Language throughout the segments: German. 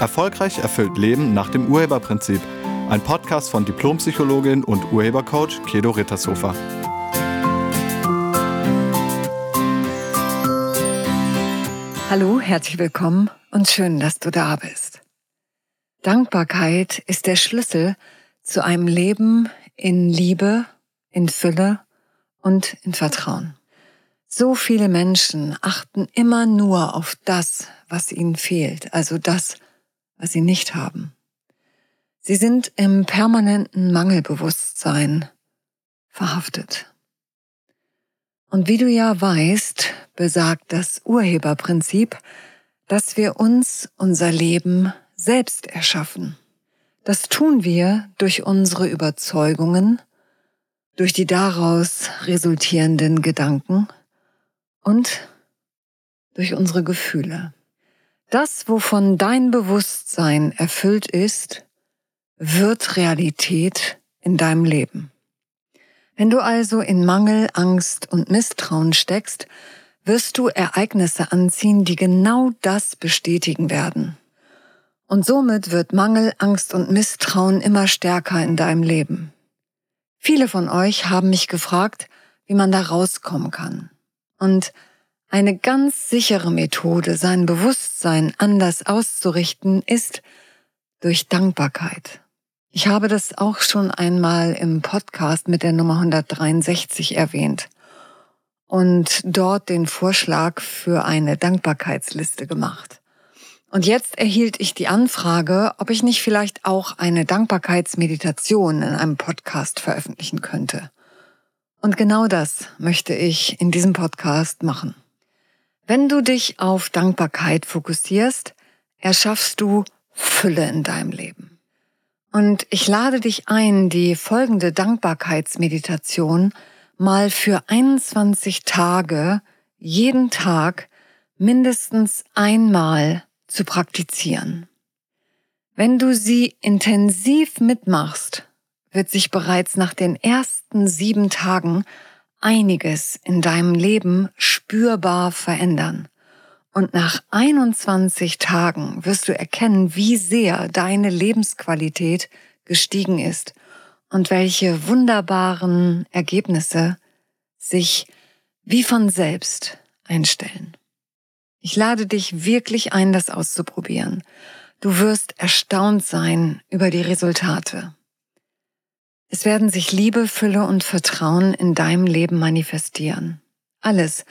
Erfolgreich erfüllt Leben nach dem Urheberprinzip. Ein Podcast von Diplompsychologin und Urhebercoach Kedo Rittershofer. Hallo, herzlich willkommen und schön, dass du da bist. Dankbarkeit ist der Schlüssel zu einem Leben in Liebe, in Fülle und in Vertrauen. So viele Menschen achten immer nur auf das, was ihnen fehlt, also das, was sie nicht haben. Sie sind im permanenten Mangelbewusstsein verhaftet. Und wie du ja weißt, besagt das Urheberprinzip, dass wir uns unser Leben selbst erschaffen. Das tun wir durch unsere Überzeugungen, durch die daraus resultierenden Gedanken und durch unsere Gefühle. Das, wovon dein Bewusstsein erfüllt ist, wird Realität in deinem Leben. Wenn du also in Mangel, Angst und Misstrauen steckst, wirst du Ereignisse anziehen, die genau das bestätigen werden. Und somit wird Mangel, Angst und Misstrauen immer stärker in deinem Leben. Viele von euch haben mich gefragt, wie man da rauskommen kann. Und eine ganz sichere Methode, sein Bewusstsein anders auszurichten, ist durch Dankbarkeit. Ich habe das auch schon einmal im Podcast mit der Nummer 163 erwähnt und dort den Vorschlag für eine Dankbarkeitsliste gemacht. Und jetzt erhielt ich die Anfrage, ob ich nicht vielleicht auch eine Dankbarkeitsmeditation in einem Podcast veröffentlichen könnte. Und genau das möchte ich in diesem Podcast machen. Wenn du dich auf Dankbarkeit fokussierst, erschaffst du Fülle in deinem Leben. Und ich lade dich ein, die folgende Dankbarkeitsmeditation mal für 21 Tage jeden Tag mindestens einmal zu praktizieren. Wenn du sie intensiv mitmachst, wird sich bereits nach den ersten sieben Tagen einiges in deinem Leben spürbar verändern. Und nach 21 Tagen wirst du erkennen, wie sehr deine Lebensqualität gestiegen ist und welche wunderbaren Ergebnisse sich wie von selbst einstellen. Ich lade dich wirklich ein, das auszuprobieren. Du wirst erstaunt sein über die Resultate. Es werden sich Liebe, Fülle und Vertrauen in deinem Leben manifestieren. Alles,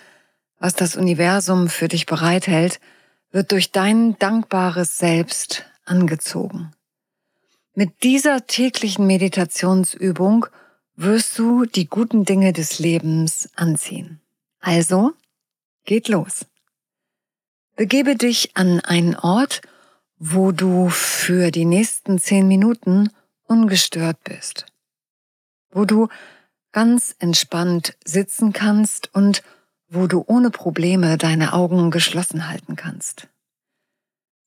was das Universum für dich bereithält, wird durch dein dankbares Selbst angezogen. Mit dieser täglichen Meditationsübung wirst du die guten Dinge des Lebens anziehen. Also, geht los. Begebe dich an einen Ort, wo du für die nächsten zehn Minuten ungestört bist wo du ganz entspannt sitzen kannst und wo du ohne Probleme deine Augen geschlossen halten kannst.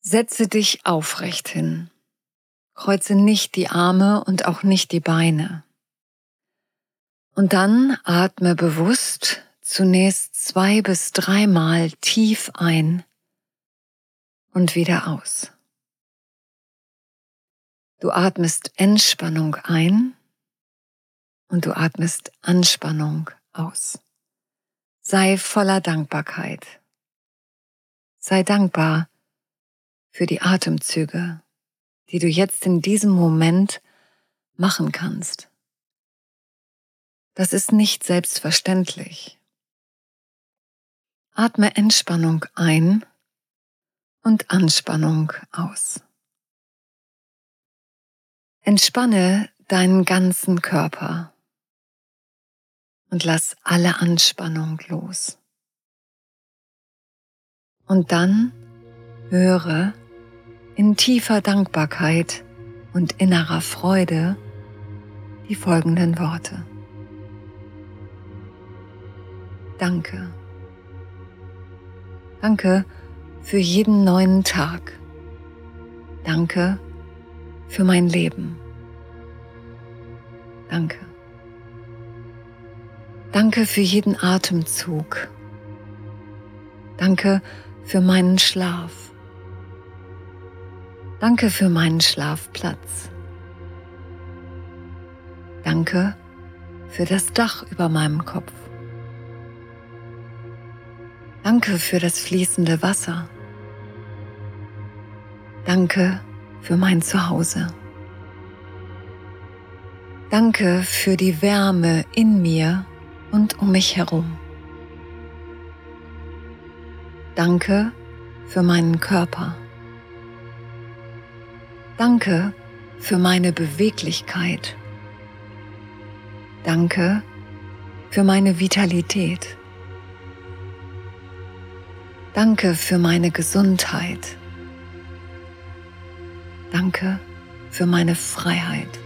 Setze dich aufrecht hin. Kreuze nicht die Arme und auch nicht die Beine. Und dann atme bewusst zunächst zwei bis dreimal tief ein und wieder aus. Du atmest Entspannung ein und du atmest Anspannung aus. Sei voller Dankbarkeit. Sei dankbar für die Atemzüge, die du jetzt in diesem Moment machen kannst. Das ist nicht selbstverständlich. Atme Entspannung ein und Anspannung aus. Entspanne deinen ganzen Körper und lass alle Anspannung los. Und dann höre in tiefer Dankbarkeit und innerer Freude die folgenden Worte. Danke. Danke für jeden neuen Tag. Danke für mein Leben. Danke. Danke für jeden Atemzug. Danke für meinen Schlaf. Danke für meinen Schlafplatz. Danke für das Dach über meinem Kopf. Danke für das fließende Wasser. Danke für mein Zuhause. Danke für die Wärme in mir und um mich herum. Danke für meinen Körper. Danke für meine Beweglichkeit. Danke für meine Vitalität. Danke für meine Gesundheit. Danke für meine Freiheit.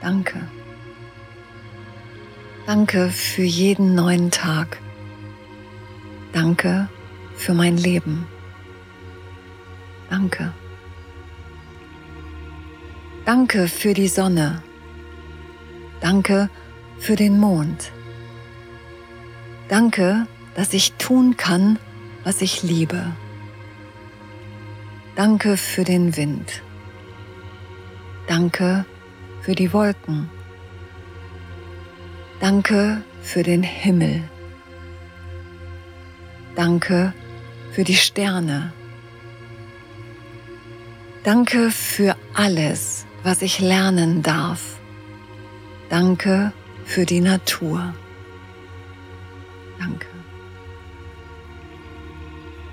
Danke. Danke für jeden neuen Tag. Danke für mein Leben. Danke. Danke für die Sonne. Danke für den Mond. Danke, dass ich tun kann, was ich liebe. Danke für den Wind. Danke für die Wolken. Danke für den Himmel. Danke für die Sterne. Danke für alles, was ich lernen darf. Danke für die Natur. Danke.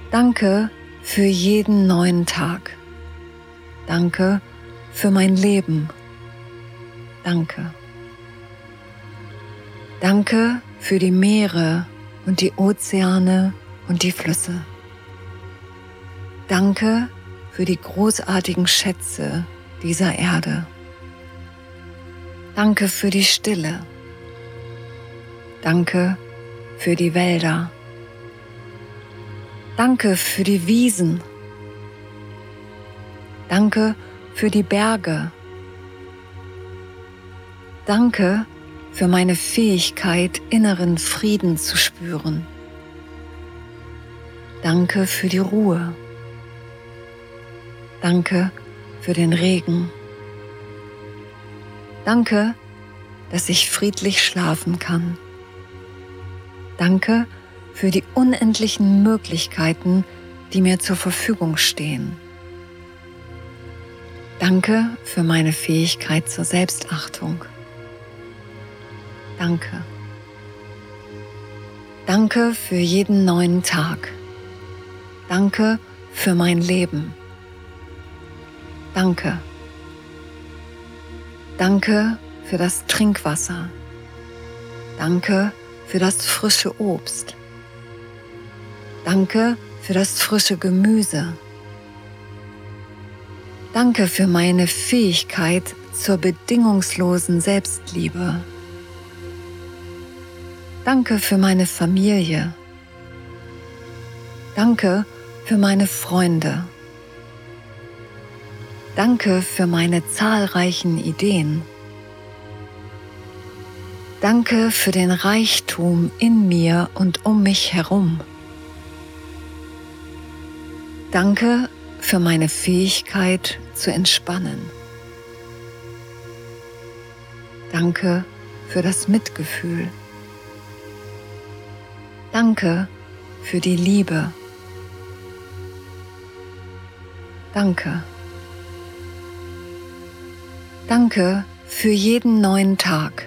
Danke für jeden neuen Tag. Danke für mein Leben. Danke. Danke für die Meere und die Ozeane und die Flüsse. Danke für die großartigen Schätze dieser Erde. Danke für die Stille. Danke für die Wälder. Danke für die Wiesen. Danke für die Berge. Danke für meine Fähigkeit, inneren Frieden zu spüren. Danke für die Ruhe. Danke für den Regen. Danke, dass ich friedlich schlafen kann. Danke für die unendlichen Möglichkeiten, die mir zur Verfügung stehen. Danke für meine Fähigkeit zur Selbstachtung. Danke. Danke für jeden neuen Tag. Danke für mein Leben. Danke. Danke für das Trinkwasser. Danke für das frische Obst. Danke für das frische Gemüse. Danke für meine Fähigkeit zur bedingungslosen Selbstliebe. Danke für meine Familie. Danke für meine Freunde. Danke für meine zahlreichen Ideen. Danke für den Reichtum in mir und um mich herum. Danke für meine Fähigkeit zu entspannen. Danke für das Mitgefühl. Danke für die Liebe. Danke. Danke für jeden neuen Tag.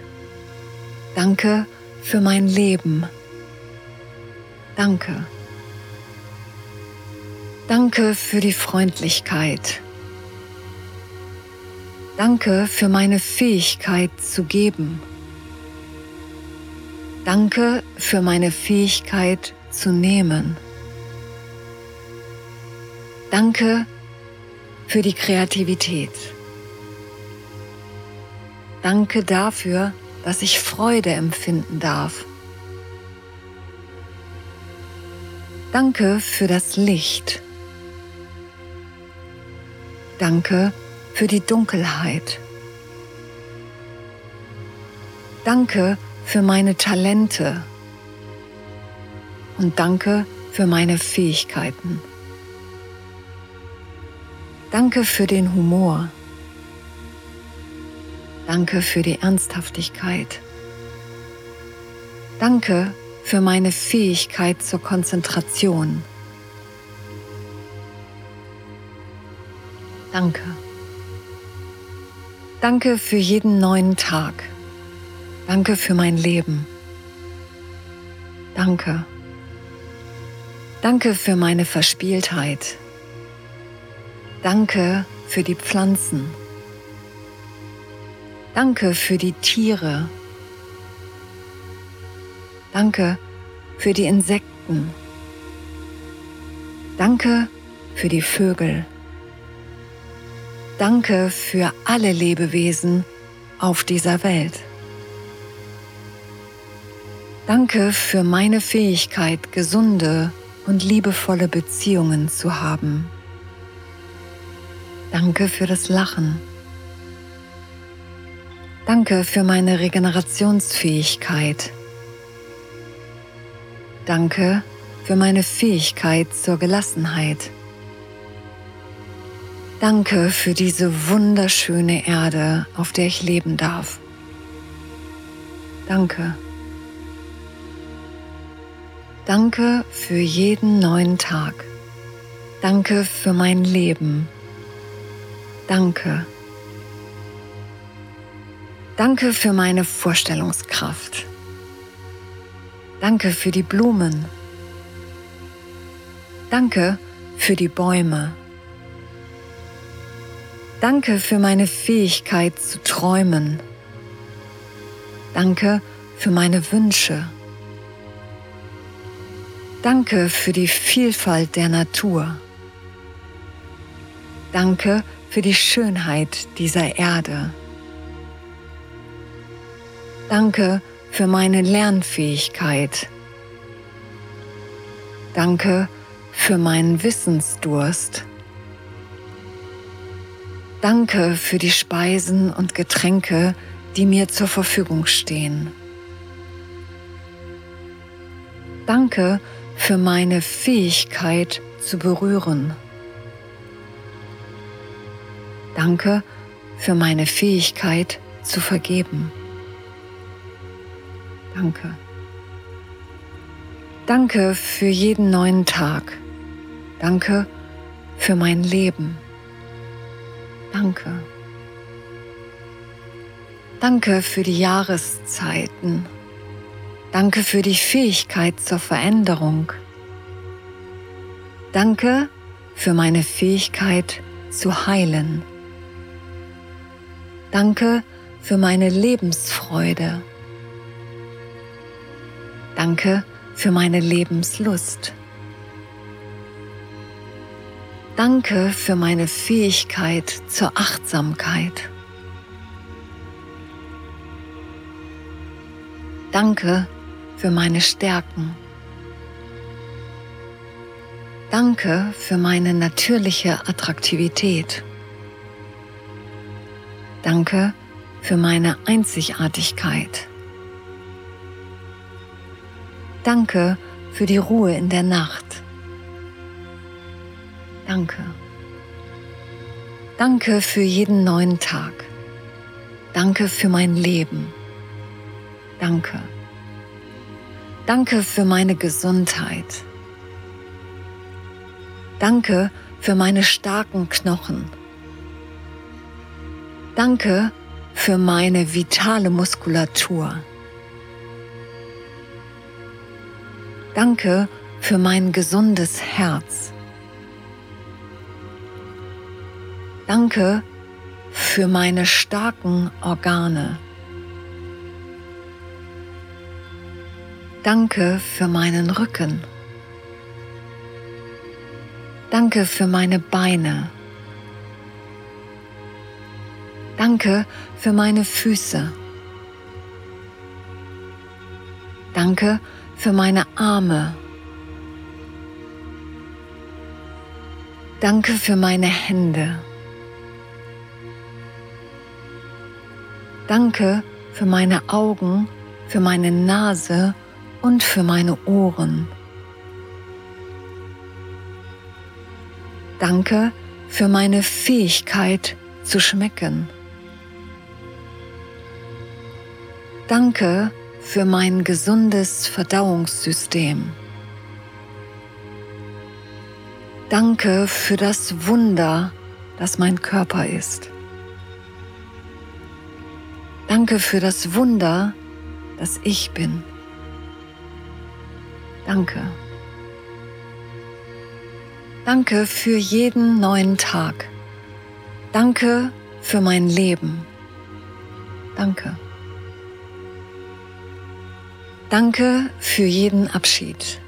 Danke für mein Leben. Danke. Danke für die Freundlichkeit. Danke für meine Fähigkeit zu geben. Danke für meine Fähigkeit zu nehmen. Danke für die Kreativität. Danke dafür, dass ich Freude empfinden darf. Danke für das Licht. Danke für die Dunkelheit. Danke für meine Talente. Und danke für meine Fähigkeiten. Danke für den Humor. Danke für die Ernsthaftigkeit. Danke für meine Fähigkeit zur Konzentration. Danke. Danke für jeden neuen Tag. Danke für mein Leben. Danke. Danke für meine Verspieltheit. Danke für die Pflanzen. Danke für die Tiere. Danke für die Insekten. Danke für die Vögel. Danke für alle Lebewesen auf dieser Welt. Danke für meine Fähigkeit, gesunde und liebevolle Beziehungen zu haben. Danke für das Lachen. Danke für meine Regenerationsfähigkeit. Danke für meine Fähigkeit zur Gelassenheit. Danke für diese wunderschöne Erde, auf der ich leben darf. Danke. Danke für jeden neuen Tag. Danke für mein Leben. Danke. Danke für meine Vorstellungskraft. Danke für die Blumen. Danke für die Bäume. Danke für meine Fähigkeit zu träumen. Danke für meine Wünsche. Danke für die Vielfalt der Natur. Danke für die Schönheit dieser Erde. Danke für meine Lernfähigkeit. Danke für meinen Wissensdurst. Danke für die Speisen und Getränke, die mir zur Verfügung stehen. Danke für meine Fähigkeit zu berühren. Danke für meine Fähigkeit zu vergeben. Danke. Danke für jeden neuen Tag. Danke für mein Leben. Danke. Danke für die Jahreszeiten. Danke für die Fähigkeit zur Veränderung. Danke für meine Fähigkeit zu heilen. Danke für meine Lebensfreude. Danke für meine Lebenslust. Danke für meine Fähigkeit zur Achtsamkeit. Danke für meine Stärken. Danke für meine natürliche Attraktivität. Danke für meine Einzigartigkeit. Danke für die Ruhe in der Nacht. Danke. Danke für jeden neuen Tag. Danke für mein Leben. Danke. Danke für meine Gesundheit. Danke für meine starken Knochen. Danke für meine vitale Muskulatur. Danke für mein gesundes Herz. Danke für meine starken Organe. Danke für meinen Rücken. Danke für meine Beine. Danke für meine Füße. Danke für meine Arme. Danke für meine Hände. Danke für meine Augen, für meine Nase und für meine Ohren. Danke für meine Fähigkeit zu schmecken. Danke für mein gesundes Verdauungssystem. Danke für das Wunder, das mein Körper ist. Danke für das Wunder, das ich bin. Danke. Danke für jeden neuen Tag. Danke für mein Leben. Danke. Danke für jeden Abschied.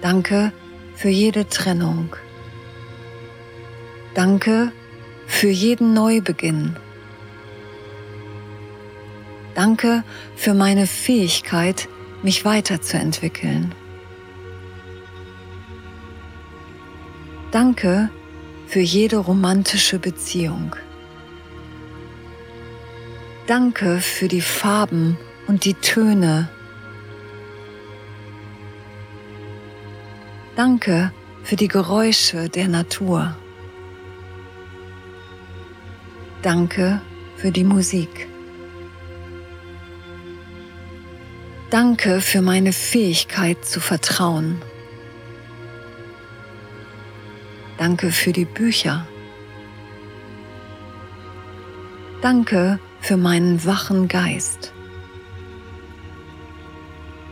Danke für jede Trennung. Danke für jeden Neubeginn. Danke für meine Fähigkeit, mich weiterzuentwickeln. Danke für jede romantische Beziehung. Danke für die Farben und die Töne. Danke für die Geräusche der Natur. Danke für die Musik. Danke für meine Fähigkeit zu vertrauen. Danke für die Bücher. Danke für meinen wachen Geist.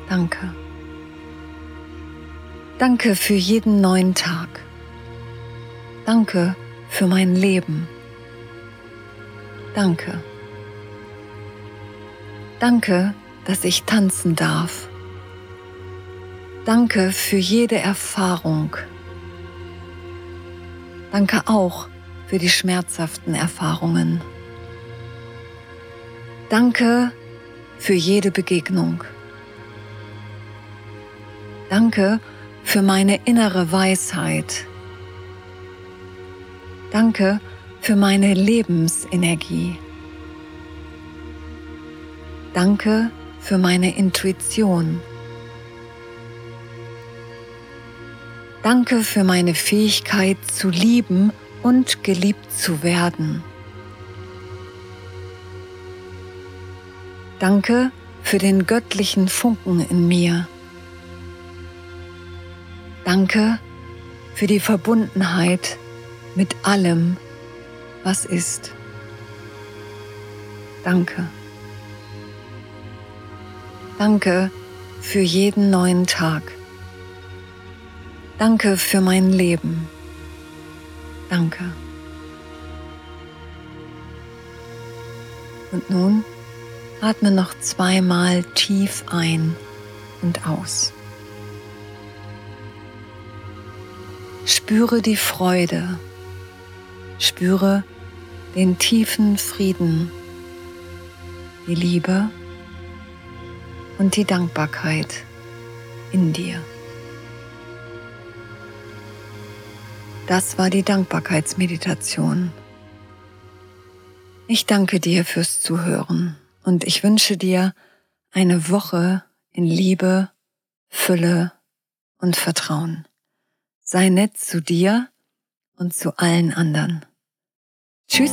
Danke. Danke für jeden neuen Tag. Danke für mein Leben. Danke. Danke, dass ich tanzen darf. Danke für jede Erfahrung. Danke auch für die schmerzhaften Erfahrungen. Danke für jede Begegnung. Danke für meine innere Weisheit. Danke für meine Lebensenergie. Danke für meine Intuition. Danke für meine Fähigkeit zu lieben und geliebt zu werden. Danke für den göttlichen Funken in mir. Danke für die Verbundenheit mit allem, was ist. Danke. Danke für jeden neuen Tag. Danke für mein Leben. Danke. Und nun atme noch zweimal tief ein und aus. Spüre die Freude, spüre den tiefen Frieden, die Liebe und die Dankbarkeit in dir. Das war die Dankbarkeitsmeditation. Ich danke dir fürs Zuhören und ich wünsche dir eine Woche in Liebe, Fülle und Vertrauen. Sei nett zu dir und zu allen anderen. Tschüss.